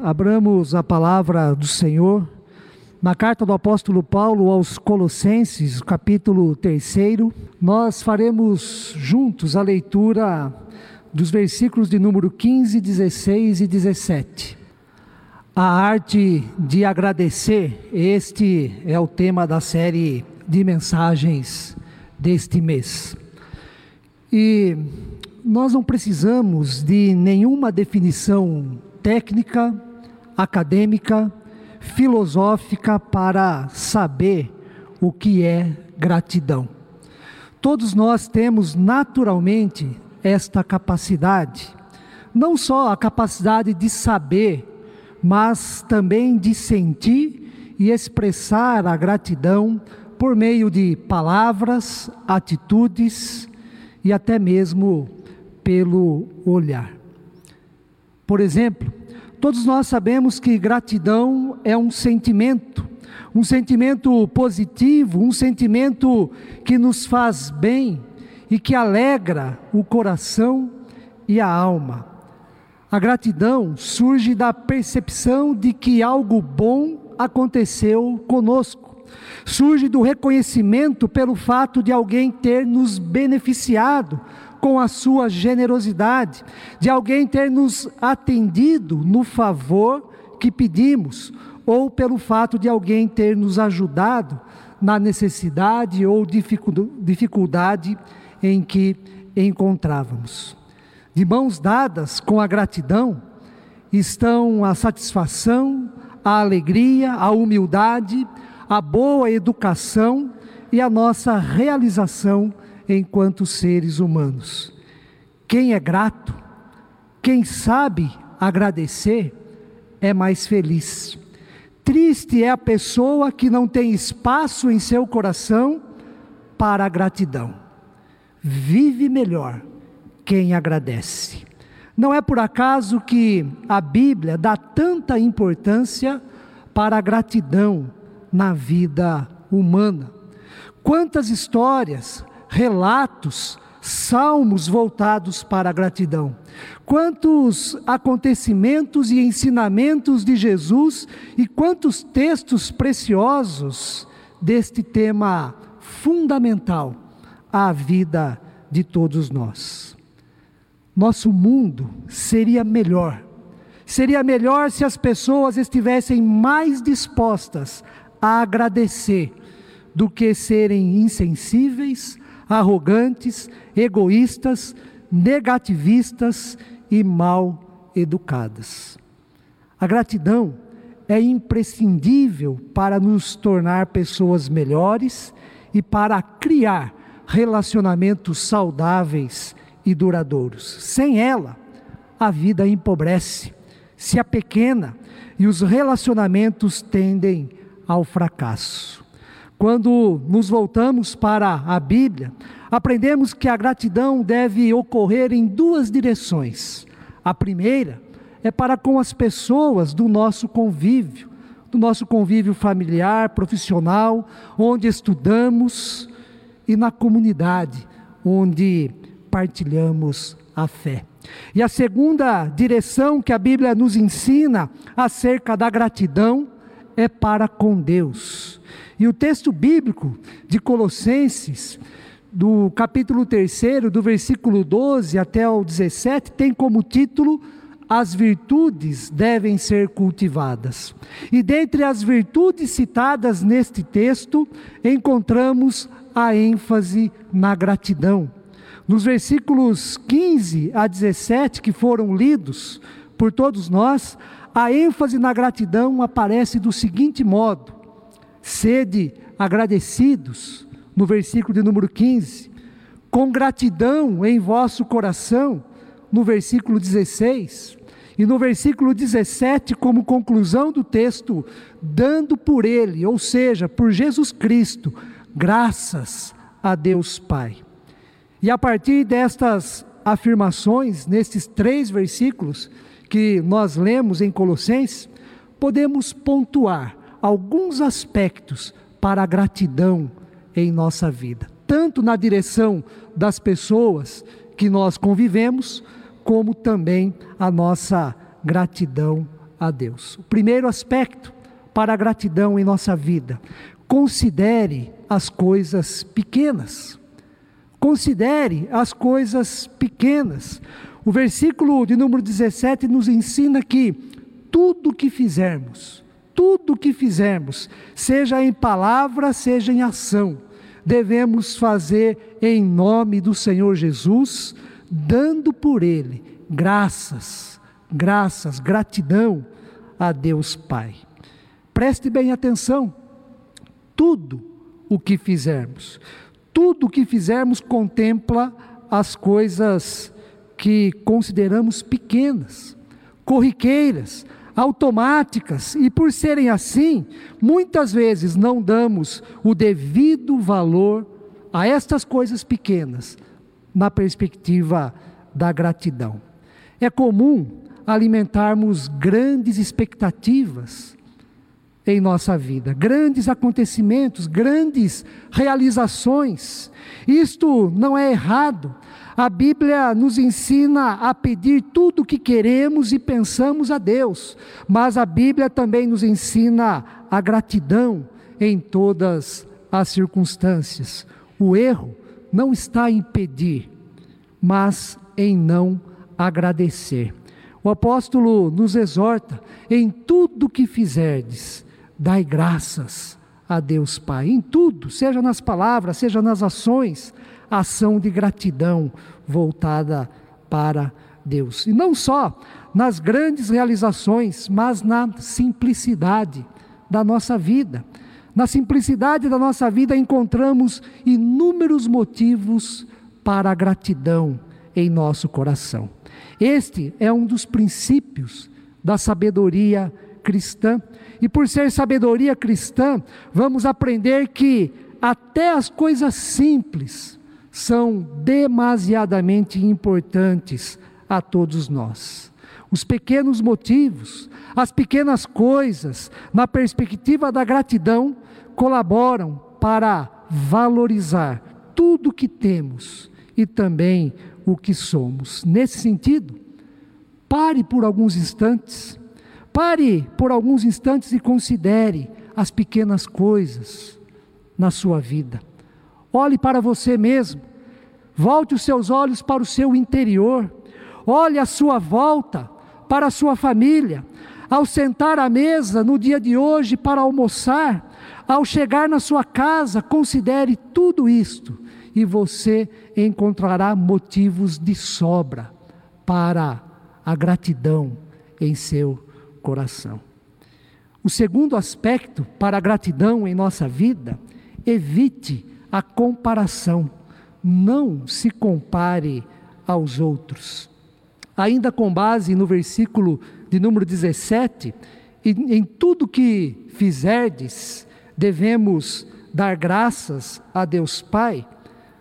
abramos a palavra do Senhor na carta do apóstolo Paulo aos Colossenses, capítulo 3, nós faremos juntos a leitura dos versículos de número 15, 16 e 17. A arte de agradecer, este é o tema da série de mensagens deste mês. E nós não precisamos de nenhuma definição técnica, acadêmica, filosófica para saber o que é gratidão. Todos nós temos naturalmente esta capacidade, não só a capacidade de saber, mas também de sentir e expressar a gratidão por meio de palavras, atitudes e até mesmo pelo olhar. Por exemplo, todos nós sabemos que gratidão é um sentimento, um sentimento positivo, um sentimento que nos faz bem e que alegra o coração e a alma. A gratidão surge da percepção de que algo bom aconteceu conosco surge do reconhecimento pelo fato de alguém ter nos beneficiado com a sua generosidade, de alguém ter nos atendido no favor que pedimos, ou pelo fato de alguém ter nos ajudado na necessidade ou dificuldade em que encontrávamos. De mãos dadas com a gratidão estão a satisfação, a alegria, a humildade, a boa educação e a nossa realização enquanto seres humanos. Quem é grato, quem sabe agradecer, é mais feliz. Triste é a pessoa que não tem espaço em seu coração para a gratidão. Vive melhor quem agradece. Não é por acaso que a Bíblia dá tanta importância para a gratidão na vida humana. Quantas histórias, relatos, salmos voltados para a gratidão. Quantos acontecimentos e ensinamentos de Jesus e quantos textos preciosos deste tema fundamental à vida de todos nós. Nosso mundo seria melhor. Seria melhor se as pessoas estivessem mais dispostas a agradecer do que serem insensíveis, arrogantes, egoístas, negativistas e mal educadas. A gratidão é imprescindível para nos tornar pessoas melhores e para criar relacionamentos saudáveis e duradouros. Sem ela, a vida empobrece, se apequena e os relacionamentos tendem ao fracasso. Quando nos voltamos para a Bíblia, aprendemos que a gratidão deve ocorrer em duas direções. A primeira é para com as pessoas do nosso convívio, do nosso convívio familiar, profissional, onde estudamos e na comunidade, onde partilhamos a fé. E a segunda direção que a Bíblia nos ensina acerca da gratidão é para com Deus. E o texto bíblico de Colossenses, do capítulo 3, do versículo 12 até o 17, tem como título As virtudes devem ser cultivadas. E dentre as virtudes citadas neste texto, encontramos a ênfase na gratidão. Nos versículos 15 a 17 que foram lidos por todos nós, a ênfase na gratidão aparece do seguinte modo: sede agradecidos, no versículo de número 15, com gratidão em vosso coração, no versículo 16, e no versículo 17, como conclusão do texto, dando por ele, ou seja, por Jesus Cristo, graças a Deus Pai. E a partir destas afirmações, nestes três versículos, que nós lemos em Colossenses, podemos pontuar alguns aspectos para a gratidão em nossa vida, tanto na direção das pessoas que nós convivemos, como também a nossa gratidão a Deus. O primeiro aspecto para a gratidão em nossa vida: considere as coisas pequenas. Considere as coisas pequenas. O versículo de número 17 nos ensina que tudo que fizermos, tudo que fizermos, seja em palavra, seja em ação, devemos fazer em nome do Senhor Jesus, dando por Ele graças, graças, gratidão a Deus Pai. Preste bem atenção, tudo o que fizermos, tudo o que fizermos contempla as coisas que consideramos pequenas, corriqueiras, automáticas, e por serem assim, muitas vezes não damos o devido valor a estas coisas pequenas, na perspectiva da gratidão. É comum alimentarmos grandes expectativas em nossa vida, grandes acontecimentos, grandes realizações. Isto não é errado. A Bíblia nos ensina a pedir tudo o que queremos e pensamos a Deus, mas a Bíblia também nos ensina a gratidão em todas as circunstâncias. O erro não está em pedir, mas em não agradecer. O apóstolo nos exorta: em tudo que fizerdes, dai graças a Deus Pai, em tudo, seja nas palavras, seja nas ações, ação de gratidão voltada para Deus. E não só nas grandes realizações, mas na simplicidade da nossa vida. Na simplicidade da nossa vida encontramos inúmeros motivos para a gratidão em nosso coração. Este é um dos princípios da sabedoria cristã. E por ser sabedoria cristã, vamos aprender que até as coisas simples são demasiadamente importantes a todos nós. Os pequenos motivos, as pequenas coisas, na perspectiva da gratidão, colaboram para valorizar tudo que temos e também o que somos. Nesse sentido, pare por alguns instantes, pare por alguns instantes e considere as pequenas coisas na sua vida. Olhe para você mesmo, volte os seus olhos para o seu interior, olhe à sua volta para a sua família. Ao sentar à mesa no dia de hoje para almoçar, ao chegar na sua casa, considere tudo isto e você encontrará motivos de sobra para a gratidão em seu coração. O segundo aspecto para a gratidão em nossa vida, evite a comparação. Não se compare aos outros. Ainda com base no versículo de número 17, em, em tudo que fizerdes, devemos dar graças a Deus Pai,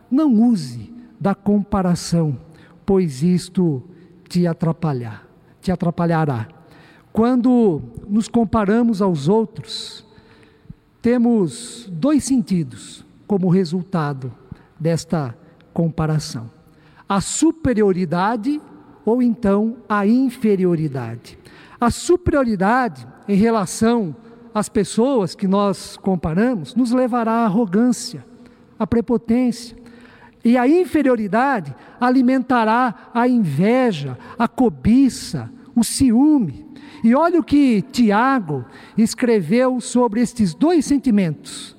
não use da comparação, pois isto te atrapalhar, te atrapalhará. Quando nos comparamos aos outros, temos dois sentidos como resultado desta comparação: a superioridade ou então a inferioridade. A superioridade em relação as pessoas que nós comparamos, nos levará à arrogância, à prepotência. E a inferioridade alimentará a inveja, a cobiça, o ciúme. E olha o que Tiago escreveu sobre estes dois sentimentos.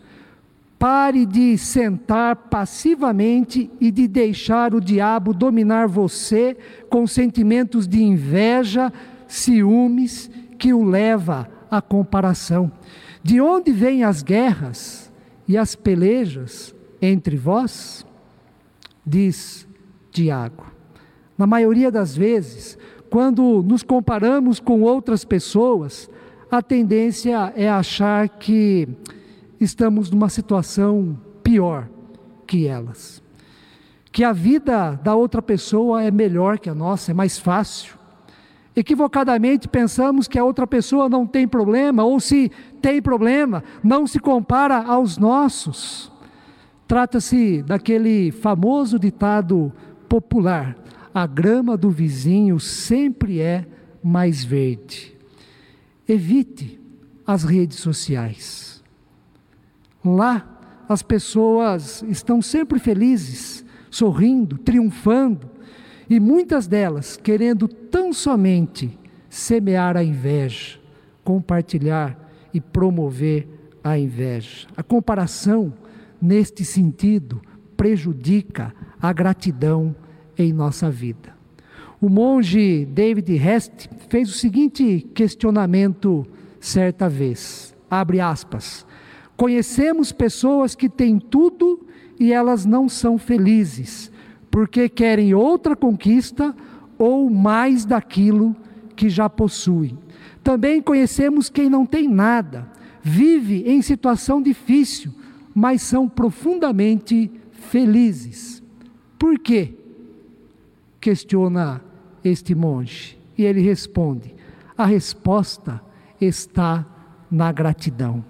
Pare de sentar passivamente e de deixar o diabo dominar você com sentimentos de inveja, ciúmes, que o leva a comparação. De onde vêm as guerras e as pelejas entre vós? Diz Tiago. Na maioria das vezes, quando nos comparamos com outras pessoas, a tendência é achar que estamos numa situação pior que elas. Que a vida da outra pessoa é melhor que a nossa, é mais fácil Equivocadamente pensamos que a outra pessoa não tem problema, ou se tem problema, não se compara aos nossos. Trata-se daquele famoso ditado popular: a grama do vizinho sempre é mais verde. evite as redes sociais. Lá as pessoas estão sempre felizes, sorrindo, triunfando, e muitas delas querendo tão somente semear a inveja, compartilhar e promover a inveja. A comparação, neste sentido, prejudica a gratidão em nossa vida. O monge David Hest fez o seguinte questionamento certa vez, abre aspas, conhecemos pessoas que têm tudo e elas não são felizes, porque querem outra conquista ou mais daquilo que já possuem. Também conhecemos quem não tem nada, vive em situação difícil, mas são profundamente felizes. Por quê? Questiona este monge. E ele responde: a resposta está na gratidão.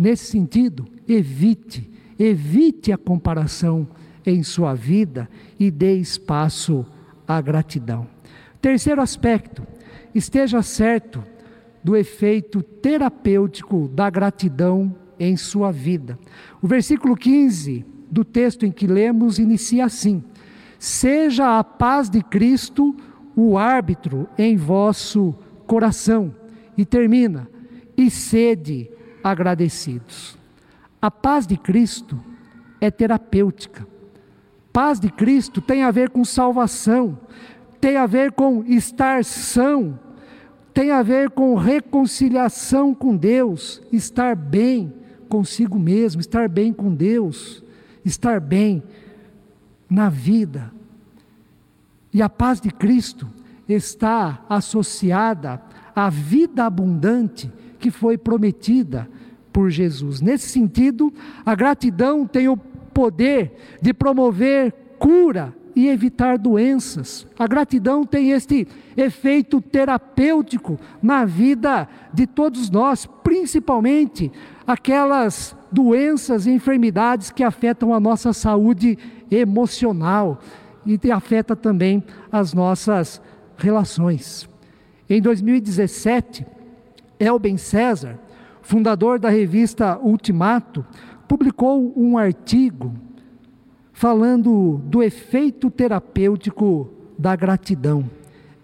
Nesse sentido, evite, evite a comparação em sua vida e dê espaço à gratidão. Terceiro aspecto, esteja certo do efeito terapêutico da gratidão em sua vida. O versículo 15 do texto em que lemos inicia assim: Seja a paz de Cristo o árbitro em vosso coração. E termina: e sede agradecidos. A paz de Cristo é terapêutica. Paz de Cristo tem a ver com salvação, tem a ver com estar são, tem a ver com reconciliação com Deus, estar bem consigo mesmo, estar bem com Deus, estar bem na vida. E a paz de Cristo está associada à vida abundante que foi prometida por Jesus. Nesse sentido, a gratidão tem o poder de promover cura e evitar doenças. A gratidão tem este efeito terapêutico na vida de todos nós, principalmente aquelas doenças e enfermidades que afetam a nossa saúde emocional e afeta também as nossas relações. Em 2017, Elben César, fundador da revista Ultimato, publicou um artigo falando do efeito terapêutico da gratidão.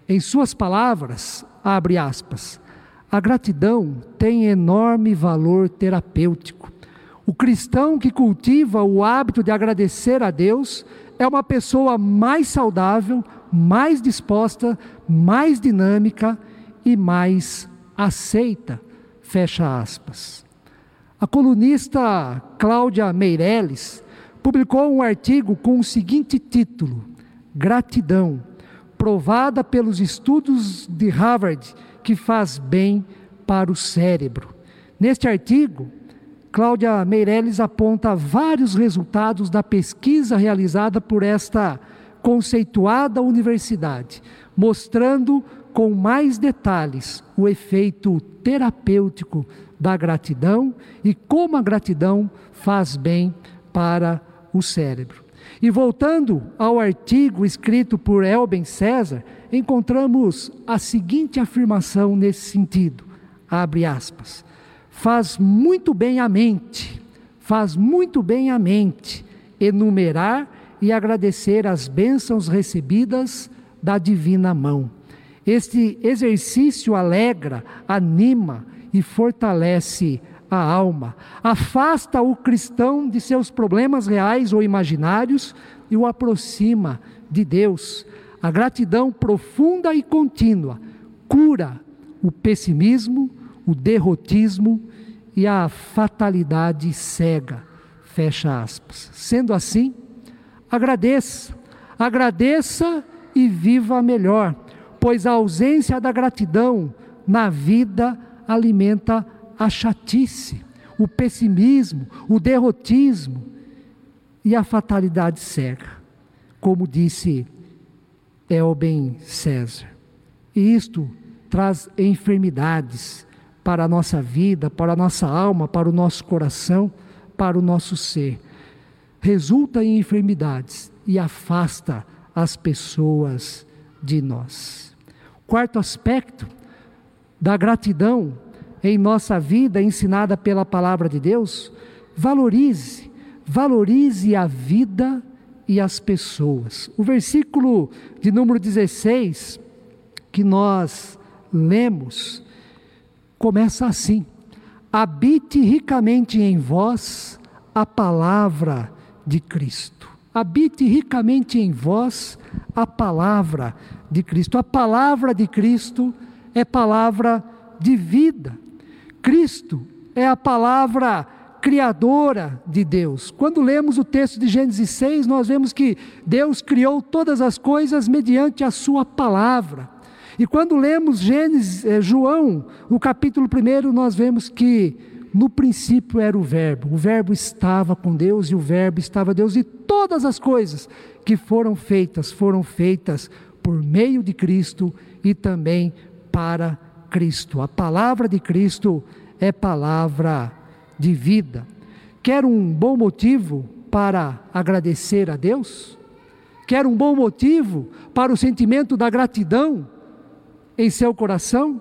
Em suas palavras, abre aspas, a gratidão tem enorme valor terapêutico. O cristão que cultiva o hábito de agradecer a Deus é uma pessoa mais saudável, mais disposta, mais dinâmica e mais aceita. Fecha aspas. A colunista Cláudia Meirelles publicou um artigo com o seguinte título: Gratidão, provada pelos estudos de Harvard que faz bem para o cérebro. Neste artigo, Cláudia Meirelles aponta vários resultados da pesquisa realizada por esta conceituada universidade, mostrando com mais detalhes o efeito terapêutico da gratidão e como a gratidão faz bem para o cérebro. E voltando ao artigo escrito por Elben César, encontramos a seguinte afirmação nesse sentido: abre aspas. Faz muito bem a mente, faz muito bem a mente enumerar e agradecer as bênçãos recebidas da divina mão. Este exercício alegra, anima e fortalece a alma, afasta o cristão de seus problemas reais ou imaginários e o aproxima de Deus. A gratidão profunda e contínua cura o pessimismo, o derrotismo e a fatalidade cega. Fecha aspas. Sendo assim, agradeça, agradeça e viva melhor, pois a ausência da gratidão na vida alimenta a chatice, o pessimismo, o derrotismo e a fatalidade cega, como disse Elben César. E isto traz enfermidades para a nossa vida, para a nossa alma, para o nosso coração, para o nosso ser resulta em enfermidades e afasta as pessoas de nós. Quarto aspecto da gratidão em nossa vida ensinada pela palavra de Deus, valorize, valorize a vida e as pessoas. O versículo de número 16 que nós lemos começa assim: Habite ricamente em vós a palavra de Cristo. Habite ricamente em vós a palavra de Cristo. A palavra de Cristo é palavra de vida. Cristo é a palavra criadora de Deus. Quando lemos o texto de Gênesis 6, nós vemos que Deus criou todas as coisas mediante a sua palavra. E quando lemos Gênesis, eh, João, o capítulo 1, nós vemos que no princípio era o Verbo, o Verbo estava com Deus e o Verbo estava Deus, e todas as coisas que foram feitas foram feitas por meio de Cristo e também para Cristo. A palavra de Cristo é palavra de vida. Quer um bom motivo para agradecer a Deus? Quer um bom motivo para o sentimento da gratidão em seu coração?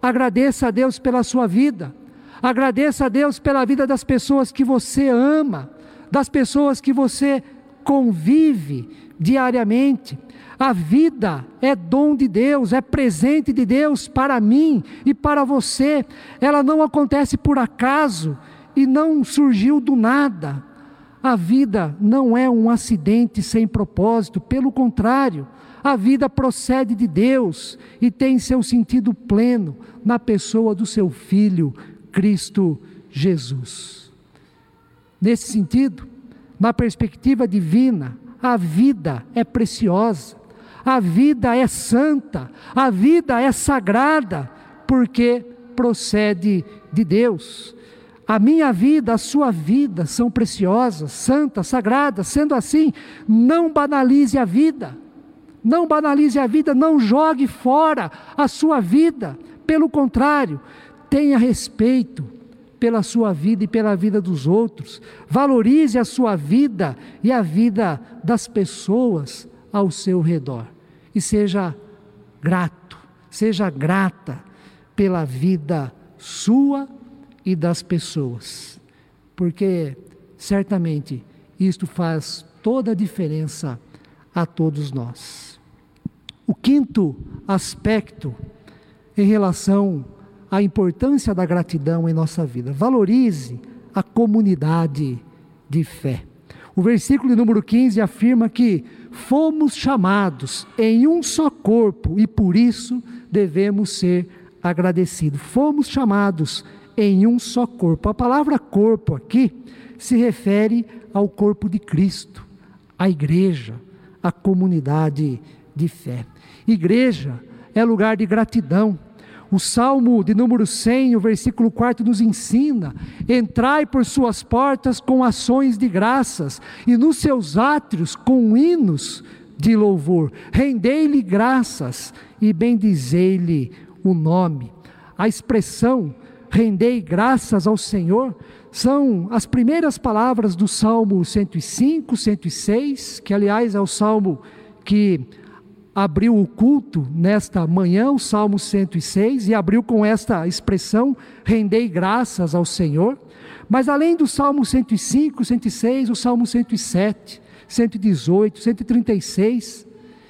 Agradeça a Deus pela sua vida. Agradeça a Deus pela vida das pessoas que você ama, das pessoas que você convive diariamente. A vida é dom de Deus, é presente de Deus para mim e para você. Ela não acontece por acaso e não surgiu do nada. A vida não é um acidente sem propósito, pelo contrário, a vida procede de Deus e tem seu sentido pleno na pessoa do seu Filho, Cristo Jesus. Nesse sentido, na perspectiva divina, a vida é preciosa, a vida é santa, a vida é sagrada, porque procede de Deus. A minha vida, a sua vida são preciosas, santas, sagradas. Sendo assim, não banalize a vida. Não banalize a vida, não jogue fora a sua vida. Pelo contrário, tenha respeito pela sua vida e pela vida dos outros. Valorize a sua vida e a vida das pessoas ao seu redor e seja grato, seja grata pela vida sua e das pessoas, porque certamente isto faz toda a diferença a todos nós. O quinto aspecto em relação à importância da gratidão em nossa vida, valorize a comunidade de fé. O versículo número 15 afirma que fomos chamados em um só corpo e por isso devemos ser agradecidos. Fomos chamados em um só corpo. A palavra corpo aqui se refere ao corpo de Cristo, a igreja, a comunidade de fé. Igreja é lugar de gratidão, o Salmo de número 100, o versículo 4 nos ensina: entrai por suas portas com ações de graças e nos seus átrios com hinos de louvor. Rendei-lhe graças e bendizei-lhe o nome. A expressão rendei graças ao Senhor são as primeiras palavras do Salmo 105, 106, que aliás é o salmo que abriu o culto nesta manhã, o Salmo 106, e abriu com esta expressão: rendei graças ao Senhor. Mas além do Salmo 105, 106, o Salmo 107, 118, 136,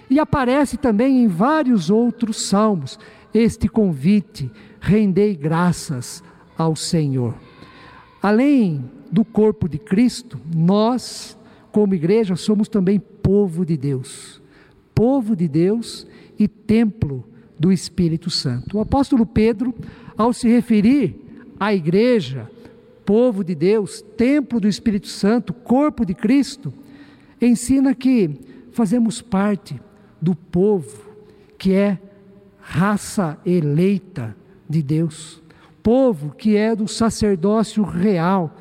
e aparece também em vários outros salmos este convite: rendei graças ao Senhor. Além do corpo de Cristo, nós, como igreja, somos também povo de Deus povo de Deus e templo do Espírito Santo. O apóstolo Pedro, ao se referir à igreja, povo de Deus, templo do Espírito Santo, corpo de Cristo, ensina que fazemos parte do povo que é raça eleita de Deus, povo que é do sacerdócio real,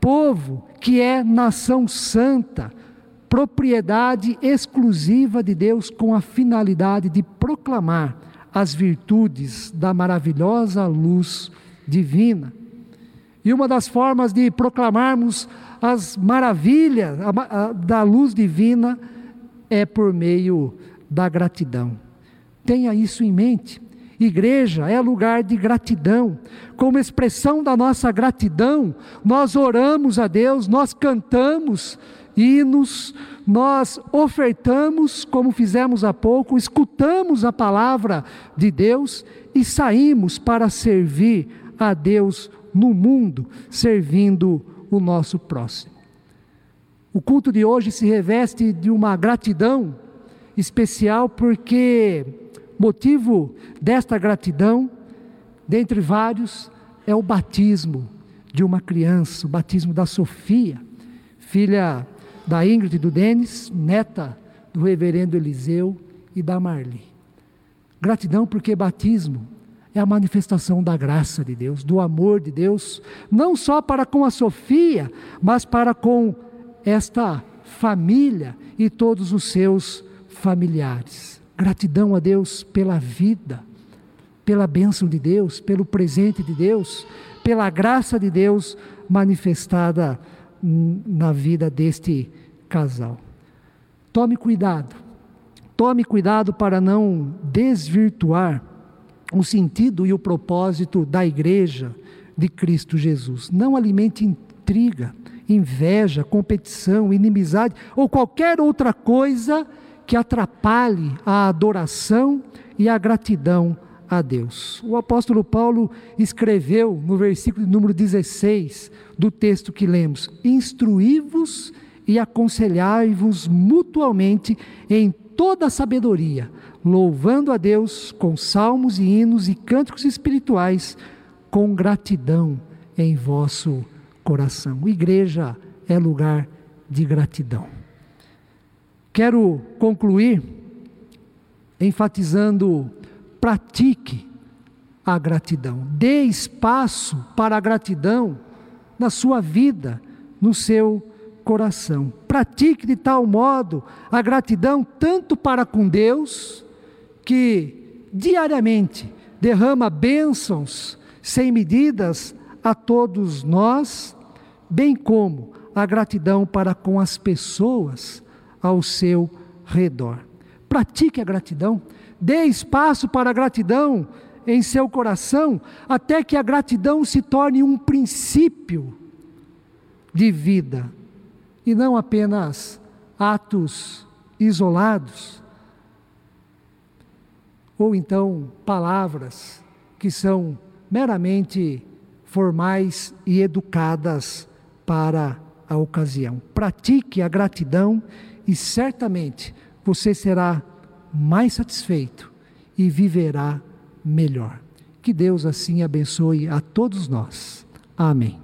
povo que é nação santa, propriedade exclusiva de Deus com a finalidade de proclamar as virtudes da maravilhosa luz divina. E uma das formas de proclamarmos as maravilhas da luz divina é por meio da gratidão. Tenha isso em mente. Igreja é lugar de gratidão. Como expressão da nossa gratidão, nós oramos a Deus, nós cantamos hinos, nós ofertamos, como fizemos há pouco, escutamos a palavra de Deus e saímos para servir a Deus no mundo, servindo o nosso próximo. O culto de hoje se reveste de uma gratidão especial, porque motivo desta gratidão, dentre vários, é o batismo de uma criança, o batismo da Sofia, filha da Ingrid e do Denis, neta do reverendo Eliseu e da Marli. Gratidão porque batismo é a manifestação da graça de Deus, do amor de Deus, não só para com a Sofia, mas para com esta família e todos os seus familiares. Gratidão a Deus pela vida, pela bênção de Deus, pelo presente de Deus, pela graça de Deus manifestada na vida deste casal. Tome cuidado, tome cuidado para não desvirtuar o sentido e o propósito da igreja de Cristo Jesus. Não alimente intriga, inveja, competição, inimizade ou qualquer outra coisa que atrapalhe a adoração e a gratidão a Deus. O apóstolo Paulo escreveu no versículo número 16 do texto que lemos: Instruí-vos e aconselhai-vos mutualmente em toda a sabedoria, louvando a Deus com salmos e hinos e cânticos espirituais, com gratidão em vosso coração. Igreja é lugar de gratidão. Quero concluir enfatizando pratique a gratidão. Dê espaço para a gratidão na sua vida, no seu coração. Pratique de tal modo a gratidão tanto para com Deus, que diariamente derrama bênçãos sem medidas a todos nós, bem como a gratidão para com as pessoas ao seu redor. Pratique a gratidão. Dê espaço para a gratidão em seu coração, até que a gratidão se torne um princípio de vida e não apenas atos isolados, ou então palavras que são meramente formais e educadas para a ocasião. Pratique a gratidão e certamente você será mais satisfeito e viverá melhor. Que Deus assim abençoe a todos nós. Amém.